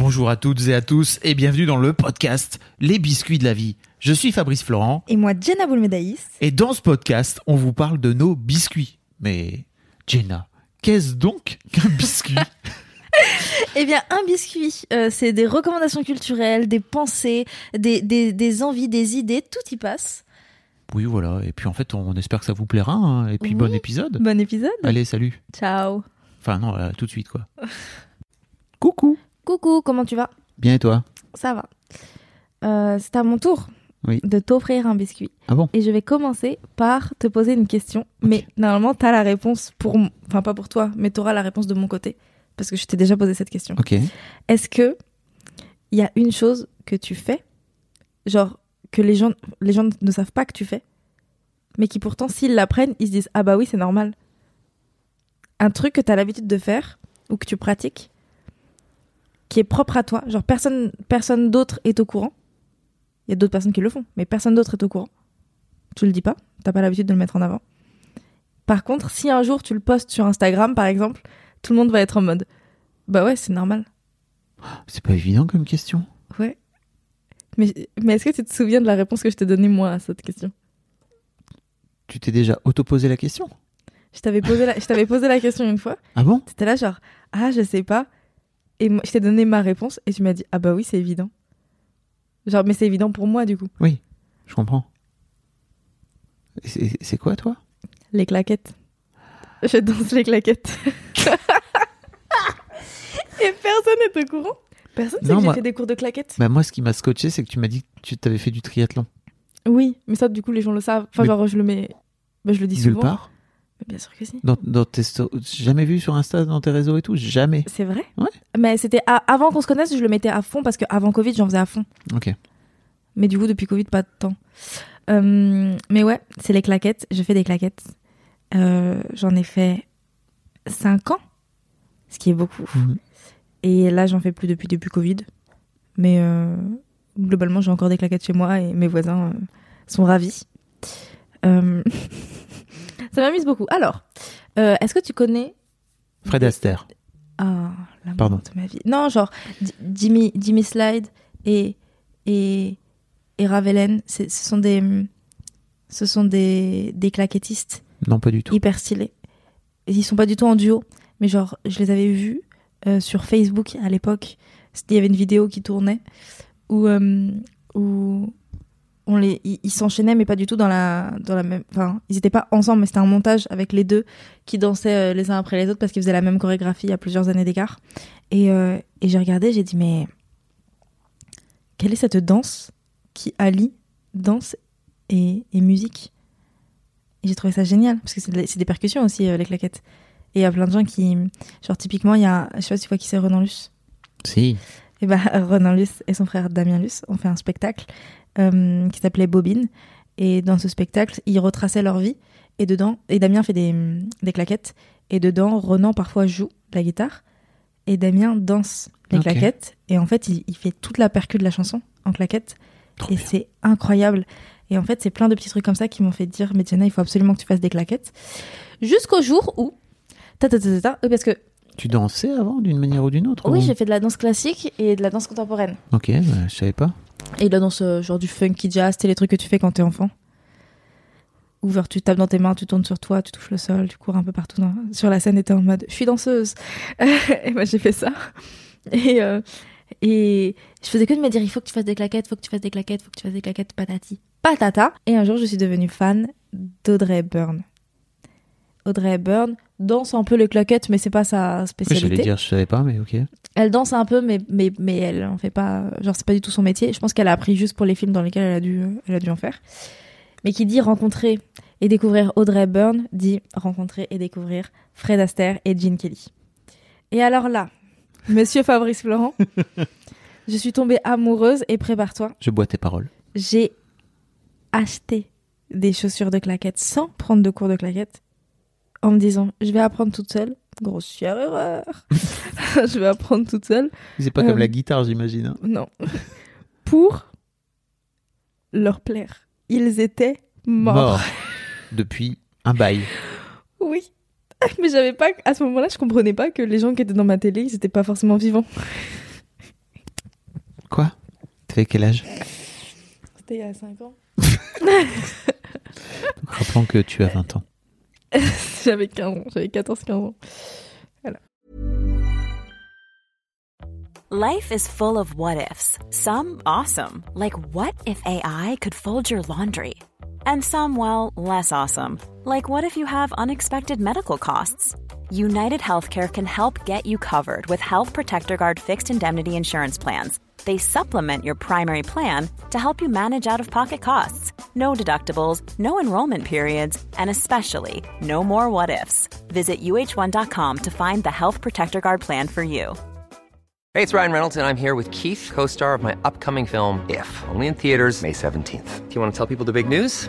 Bonjour à toutes et à tous et bienvenue dans le podcast Les biscuits de la vie. Je suis Fabrice Florent Et moi, Jenna Boulmedaïs. et dans ce podcast, on vous parle de nos biscuits. Mais Jenna, qu'est-ce donc qu'un biscuit? Eh bien, un biscuit, euh, c'est des recommandations culturelles, des pensées, des, des, des envies, des idées, tout y passe. Oui, voilà. Et puis en fait, on espère que ça vous plaira. hein. Et puis Oui. bon épisode. Bon épisode. Allez, salut. Ciao. Enfin non, là, tout de suite quoi. Coucou. Coucou, comment tu vas? Bien et toi? Ça va. Euh, c'est à mon tour Oui. de t'offrir un biscuit. Ah bon? Et je vais commencer par te poser une question. Mais normalement, t'as la réponse pour... Enfin, pas pour toi, mais t'auras la réponse de mon côté. Parce que je t'ai déjà posé cette question. Ok. Est-ce que il y a une chose que tu fais, genre que les gens, les gens ne savent pas que tu fais, mais qui pourtant s'ils l'apprennent, ils se disent ah bah oui c'est normal. Un truc que tu as l'habitude de faire ou que tu pratiques, qui est propre à toi, genre personne, personne d'autre est au courant. Il y a d'autres personnes qui le font, mais personne d'autre est au courant. Tu le dis pas, t'as pas l'habitude de le mettre en avant. Par contre, si un jour tu le postes sur Instagram par exemple, tout le monde va être en mode bah ouais c'est normal. C'est pas évident comme question. Ouais. Mais, mais est-ce que tu te souviens de la réponse que je t'ai donnée moi à cette question? Tu t'es déjà auto-posé la question? Je t'avais posé la, je posé la question une fois. Ah bon? T'étais là genre ah je sais pas. Et moi, je t'ai donné ma réponse et tu m'as dit ah bah oui c'est évident. Genre mais c'est évident pour moi du coup. Oui, je comprends. C'est quoi toi? Les claquettes. Je danse les claquettes. et personne n'est au courant. Personne sait Non, que j'ai fait des cours de claquettes. Bah moi, ce qui m'a scotché, c'est que tu m'as dit que tu t'avais fait du triathlon. Oui, mais ça du coup les gens le savent. Enfin Mais- genre je le mets, bah, je le dis Nulle souvent. part. Bien sûr que si. Dans, dans tes sto- j'ai jamais vu sur Insta, dans tes réseaux et tout, jamais. C'est vrai? Ouais. Mais c'était avant qu'on se connaisse, je le mettais à fond parce que avant Covid, j'en faisais à fond. Ok. Mais du coup, depuis Covid, pas de temps. Euh, mais ouais, c'est les claquettes. Je fais des claquettes. Euh, J'en ai fait 5 ans, ce qui est beaucoup. Mhm. Et là, j'en fais plus depuis depuis Covid. Mais euh, globalement, j'ai encore des claquettes chez moi et mes voisins sont ravis. Ça m'amuse beaucoup. Alors, euh, est-ce que tu connais Fred Astaire. ah, l'amour Pardon. de ma vie. Non, genre Jimmy, Jimmy Slide et et et Ravelen, ce sont des ce sont des des claquettistes Non, pas du tout. hyper stylés. Et ils sont pas du tout en duo, mais genre je les avais vus euh, sur Facebook à l'époque. Il y avait une vidéo qui tournait où euh, où on les ils s'enchaînaient mais pas du tout dans la dans la même enfin ils étaient pas ensemble mais c'était un montage avec les deux qui dansaient euh, les uns après les autres parce qu'ils faisaient la même chorégraphie à plusieurs années d'écart. Et euh, et j'ai regardé j'ai dit mais quelle est cette danse qui allie danse et, et musique? Et j'ai trouvé ça génial parce que c'est des, percussions aussi euh, les claquettes. Et il y a plein de gens qui genre typiquement il y a je sais pas si tu vois qui c'est Renan Luce? Si. et bah, Renan Luce et son frère Damien Luce ont fait un spectacle euh, qui s'appelait Bobine. Et dans ce spectacle, ils retraçaient leur vie. Et dedans, et Damien fait des, des claquettes. Et dedans, Renan parfois joue de la guitare. Et Damien danse les claquettes. Et en fait, il, il fait toute la percu de la chanson en claquettes. Trop et c'est incroyable. Et en fait, c'est plein de petits trucs comme ça qui m'ont fait dire, mais il faut absolument que tu fasses des claquettes. Jusqu'au jour où, ta ta ta ta, ta, oui, parce que Tu dansais avant, d'une manière ou d'une autre oui, ou- j'ai fait de la danse classique et de la danse contemporaine. Ok, bah, je savais pas. Et de la danse euh, genre du funky jazz, c'est les trucs que tu fais quand t'es enfant. Ou genre tu tapes dans tes mains, tu tournes sur toi, tu touches le sol, tu cours un peu partout dans- sur la scène et t'es en mode je suis danseuse. et moi j'ai fait ça. Et, euh, et je faisais que de me dire il faut que tu fasses des claquettes, faut que tu fasses des claquettes, faut que tu fasses des claquettes, patati, patata. Et un jour je suis devenue fan d'Audrey Hepburn. Audrey Hepburn danse un peu les claquettes, mais c'est pas sa Oui, spécialité. J'allais dire, je savais pas, mais ok. Elle danse un peu, mais, mais, mais elle en fait pas. Genre, c'est pas du tout son métier. Je pense qu'elle a appris juste pour les films dans lesquels elle a dû, elle a dû en faire. Mais qui dit rencontrer Et découvrir Audrey Byrne dit rencontrer et découvrir Fred Astaire et Gene Kelly. Et alors là, monsieur Fabrice Florent, je suis tombée amoureuse et prépare-toi, Je bois tes paroles. j'ai acheté des chaussures de claquettes sans prendre de cours de claquettes en me disant je vais apprendre toute seule. Grossière erreur. je vais apprendre toute seule. C'est pas Euh, comme la guitare, j'imagine. hein. Non. Pour leur plaire. Ils étaient morts. Mort. Depuis un bail. Oui. Mais j'avais pas. À ce moment-là, je comprenais pas que les gens qui étaient dans ma télé, ils étaient pas forcément vivants. Quoi? T'avais quel âge? C'était il y a 5 ans. Donc, Rappelons que tu as 20 ans. J'avais 15 ans. J'avais 14-15 ans. Life is full of what ifs. Some awesome, like what if AI could fold your laundry? And some, well, less awesome, like what if you have unexpected medical costs? United Healthcare can help get you covered with Health Protector Guard fixed indemnity insurance plans. They supplement your primary plan to help you manage out of pocket costs. No deductibles, no enrollment periods, and especially no more what ifs. Visit uh1.com to find the Health Protector Guard plan for you. Hey, it's Ryan Reynolds, and I'm here with Keith, co star of my upcoming film, If, only in theaters, May 17th. Do you want to tell people the big news?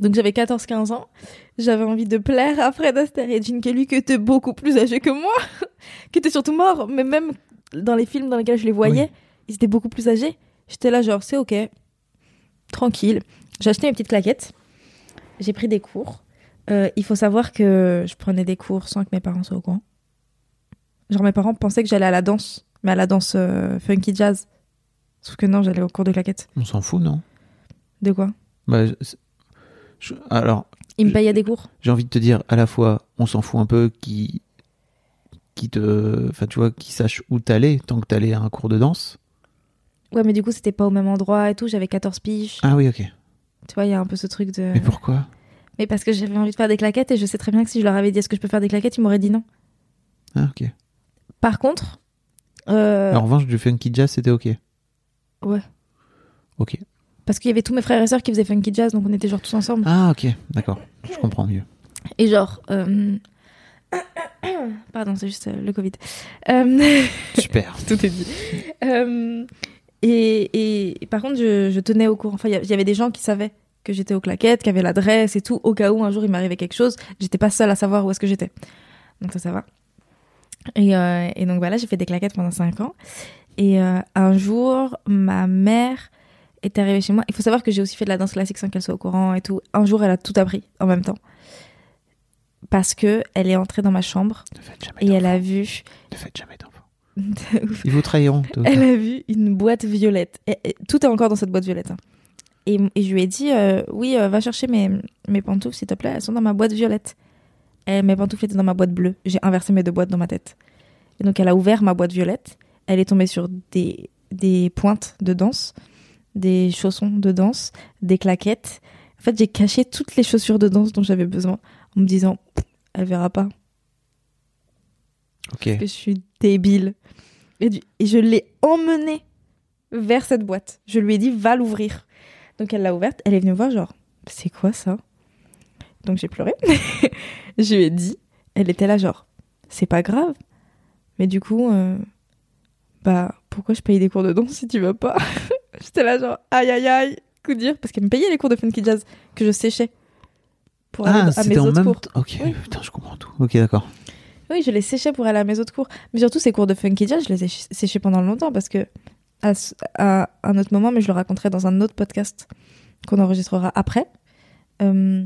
Donc j'avais 14-15 ans. J'avais envie de plaire à Fred Astaire et Gene Kelly qui étaient beaucoup plus âgés que moi. qui étaient surtout morts. Mais même dans les films dans lesquels je les voyais, Oui. ils étaient beaucoup plus âgés. J'étais là genre c'est ok. Tranquille. J'ai acheté mes petites claquettes. J'ai pris des cours. Euh, il faut savoir que je prenais des cours sans que mes parents soient au courant. Genre mes parents pensaient que j'allais à la danse. Mais à la danse euh, funky jazz. Sauf que non, j'allais au cours de claquettes. On s'en fout, non? De quoi? Bah, je- Alors, Ils me Je- payaient des cours. j'ai envie de te dire, à la fois, on s'en fout un peu qui, qui te, enfin, tu vois, qui sache où t'allais, tant que t'allais à un cours de danse. Ouais, mais du coup, c'était pas au même endroit et tout. J'avais 14 piges. Ah oui, ok. Tu vois, il y a un peu ce truc de. Mais pourquoi? Mais parce que j'avais envie de faire des claquettes et je sais très bien que si je leur avais dit est-ce que je peux faire des claquettes, ils m'auraient dit non. Ah, ok. Par contre. euh, En revanche, du funky jazz, c'était ok. Ouais. Ok. Parce qu'il y avait tous mes frères et sœurs qui faisaient funky jazz, donc on était genre tous ensemble. Ah, ok. D'accord. Je comprends mieux. Et genre. euh, Pardon, c'est juste euh, le Covid. Euh, Super. Tout est dit. Euh, et, et par contre, je, je tenais au courant. Enfin, il y a- il y avait des gens qui savaient que j'étais aux claquettes, qui avaient l'adresse et tout, au cas où un jour il m'arrivait quelque chose. J'étais pas seule à savoir où est-ce que j'étais. Donc ça, ça va. Et, euh, et donc voilà, j'ai fait des claquettes pendant 5 ans. Et euh, un jour, ma mère est arrivée chez moi. Il faut savoir que j'ai aussi fait de la danse classique sans qu'elle soit au courant et tout. Un jour, elle a tout appris en même temps. Parce que elle est entrée dans ma chambre et elle a vu. Ne faites jamais d'enfants. Ils vous trahiront. Elle a vu une boîte violette. Et- et tout est encore dans cette boîte violette. hein. Et, et je lui ai dit, euh, oui, euh, va chercher mes, mes pantoufles, s'il te plaît. Elles sont dans ma boîte violette. Et mes pantoufles étaient dans ma boîte bleue. J'ai inversé mes deux boîtes dans ma tête. Et donc, elle a ouvert ma boîte violette. Elle est tombée sur des, des pointes de danse, des chaussons de danse, des claquettes. En fait, j'ai caché toutes les chaussures de danse dont j'avais besoin en me disant, elle verra pas Ok. que je suis débile. Et, du- et je l'ai emmenée vers cette boîte. Je lui ai dit, va l'ouvrir. Donc elle l'a ouverte, elle est venue me voir, genre, c'est quoi ça? Donc j'ai pleuré. je lui ai dit, elle était là, genre, c'est pas grave. Mais du coup, euh, bah, pourquoi je paye des cours de danse si tu vas pas? J'étais là, genre, aïe aïe aïe, coup dur, parce qu'elle me payait les cours de funky jazz que je séchais pour aller Ah, à mes c'était en autres même cours. Ok. Oui. Putain, je comprends tout. Ok, d'accord. Oui, je les séchais pour aller à mes autres cours. Mais surtout, ces cours de funky jazz, je les ai ch- séchés pendant longtemps parce que à, un autre moment, mais je le raconterai dans un autre podcast qu'on enregistrera après. euh,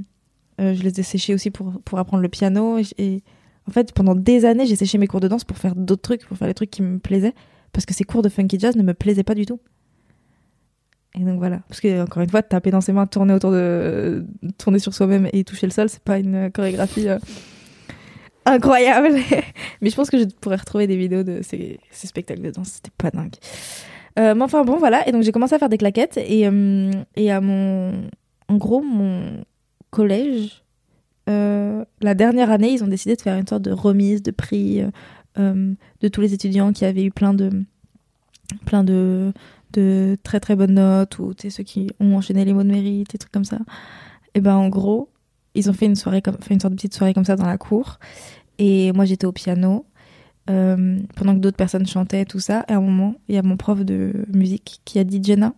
euh, je les ai séchés aussi pour, pour apprendre le piano. Et, et en fait, pendant des années, j'ai séché mes cours de danse pour faire d'autres trucs, pour faire les trucs qui me plaisaient. Parce que ces cours de funky jazz ne me plaisaient pas du tout. Et donc voilà. Parce que, encore une fois, taper dans ses mains, tourner autour de. tourner sur soi-même et toucher le sol, c'est pas une chorégraphie. euh, incroyable. mais je pense que je pourrais retrouver des vidéos de ces, spectacles de danse. C'était pas dingue. Euh, mais enfin bon, voilà. Et donc j'ai commencé à faire des claquettes. Et, euh, et à mon. En gros, mon collège, la dernière année, ils ont décidé de faire une sorte de remise de prix de tous les étudiants qui avaient eu plein de. plein de de très très bonnes notes ou ceux qui ont enchaîné les mots de mérite des trucs comme ça. Et ben en gros ils ont fait une soirée comme fait une sorte de petite soirée comme ça dans la cour. Et moi j'étais au piano euh, pendant que d'autres personnes chantaient tout ça. Et à un moment il y a mon prof de musique qui a dit Jenna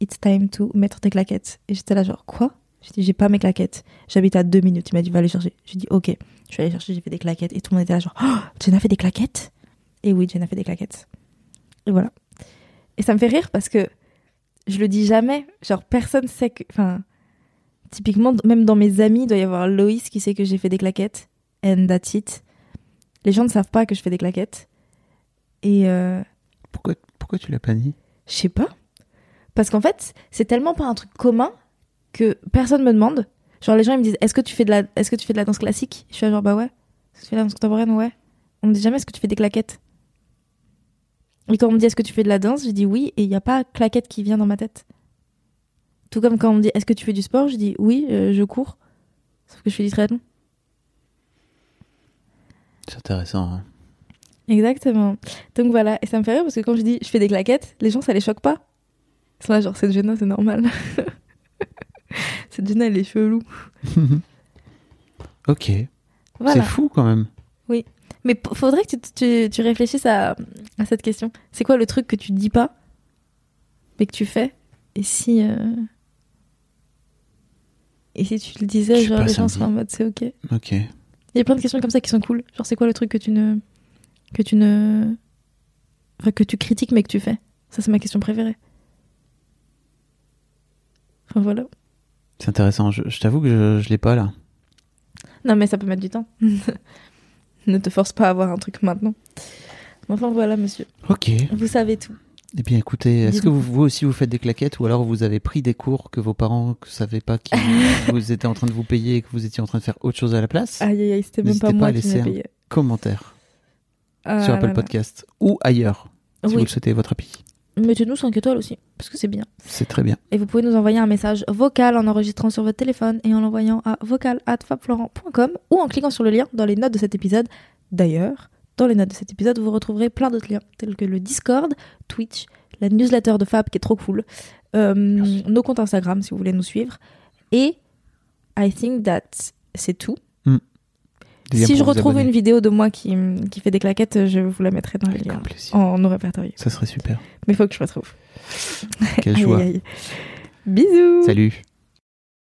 it's time to mettre tes claquettes. Et j'étais là genre quoi? J'ai dit j'ai pas mes claquettes. J'habite à deux minutes. Il m'a dit va les chercher. J'ai dit ok. Je suis allée chercher j'ai fait des claquettes. Et tout le monde était là genre oh, Jenna fait des claquettes? Et oui Jenna fait des claquettes. Et voilà et ça me fait rire parce que je le dis jamais. Genre, personne sait que. Enfin, typiquement, même dans mes amis, il doit y avoir Loïs qui sait que j'ai fait des claquettes. And that's it. Les gens ne savent pas que je fais des claquettes. Et euh, Pourquoi, pourquoi tu l'as pas dit? je sais pas. Parce qu'en fait, c'est tellement pas un truc commun que personne me demande. Genre, les gens ils me disent Est-ce que tu fais de la, est-ce que tu fais de la danse classique? Je suis là, genre, bah ouais. Est-ce que tu fais de la danse contemporaine? Ouais. On me dit jamais Est-ce que tu fais des claquettes? Et quand on me dit Est-ce que tu fais de la danse Je dis oui. Et il n'y a pas claquette qui vient dans ma tête. Tout comme quand on me dit Est-ce que tu fais du sport Je dis oui, euh, je cours. Sauf que je fais du triathlon. C'est intéressant. hein. Exactement. Donc voilà. Et ça me fait rire parce que quand je dis Je fais des claquettes, les gens ça les choque pas. Ils sont là, genre, cette Jenna, c'est normal. cette Jenna, elle est chelou. Ok. Voilà. C'est fou quand même. Mais faudrait que tu, tu, tu réfléchisses à, à cette question. C'est quoi le truc que tu dis pas, mais que tu fais Et si. euh, Et si tu le disais, genre, les gens seraient en mode c'est ok. Il y a plein de questions comme ça qui sont cool. Genre, c'est quoi le truc que tu ne. Que tu ne. Enfin, que tu critiques, mais que tu fais? Ça, c'est ma question préférée. Enfin, voilà. C'est intéressant. Je, je t'avoue que je, je l'ai pas là. Non, mais ça peut mettre du temps. ne te force pas à avoir un truc maintenant. Enfin, voilà, monsieur. Ok. Vous savez tout. Eh bien, écoutez, est-ce que vous, vous aussi vous faites des claquettes ou alors vous avez pris des cours que vos parents ne savaient pas que vous étiez en train de vous payer et que vous étiez en train de faire autre chose à la place? Aïe, aïe, aïe, c'était même pas pas moi à qui laisser l'ai un- payé. Commentaire Ah sur Apple là. Podcast ou ailleurs si vous le souhaitez votre appli. Mettez-nous 5 étoiles aussi, parce que c'est bien. C'est très bien. Et vous pouvez nous envoyer un message vocal en enregistrant sur votre téléphone et en l'envoyant à vocal.fabflorent.com ou en cliquant sur le lien dans les notes de cet épisode. D'ailleurs, dans les notes de cet épisode, vous retrouverez plein d'autres liens, tels que le Discord, Twitch, la newsletter de Fab qui est trop cool, euh, nos comptes Instagram si vous voulez nous suivre. Et I think that c'est tout. Liens si je retrouve abonner. une vidéo de moi qui, qui fait des claquettes, je vous la mettrai dans les Avec liens grand plaisir. en nos répertoriés. Ça serait super. Mais il faut que je retrouve. Quelle joie. aïe, aïe. Bisous Salut.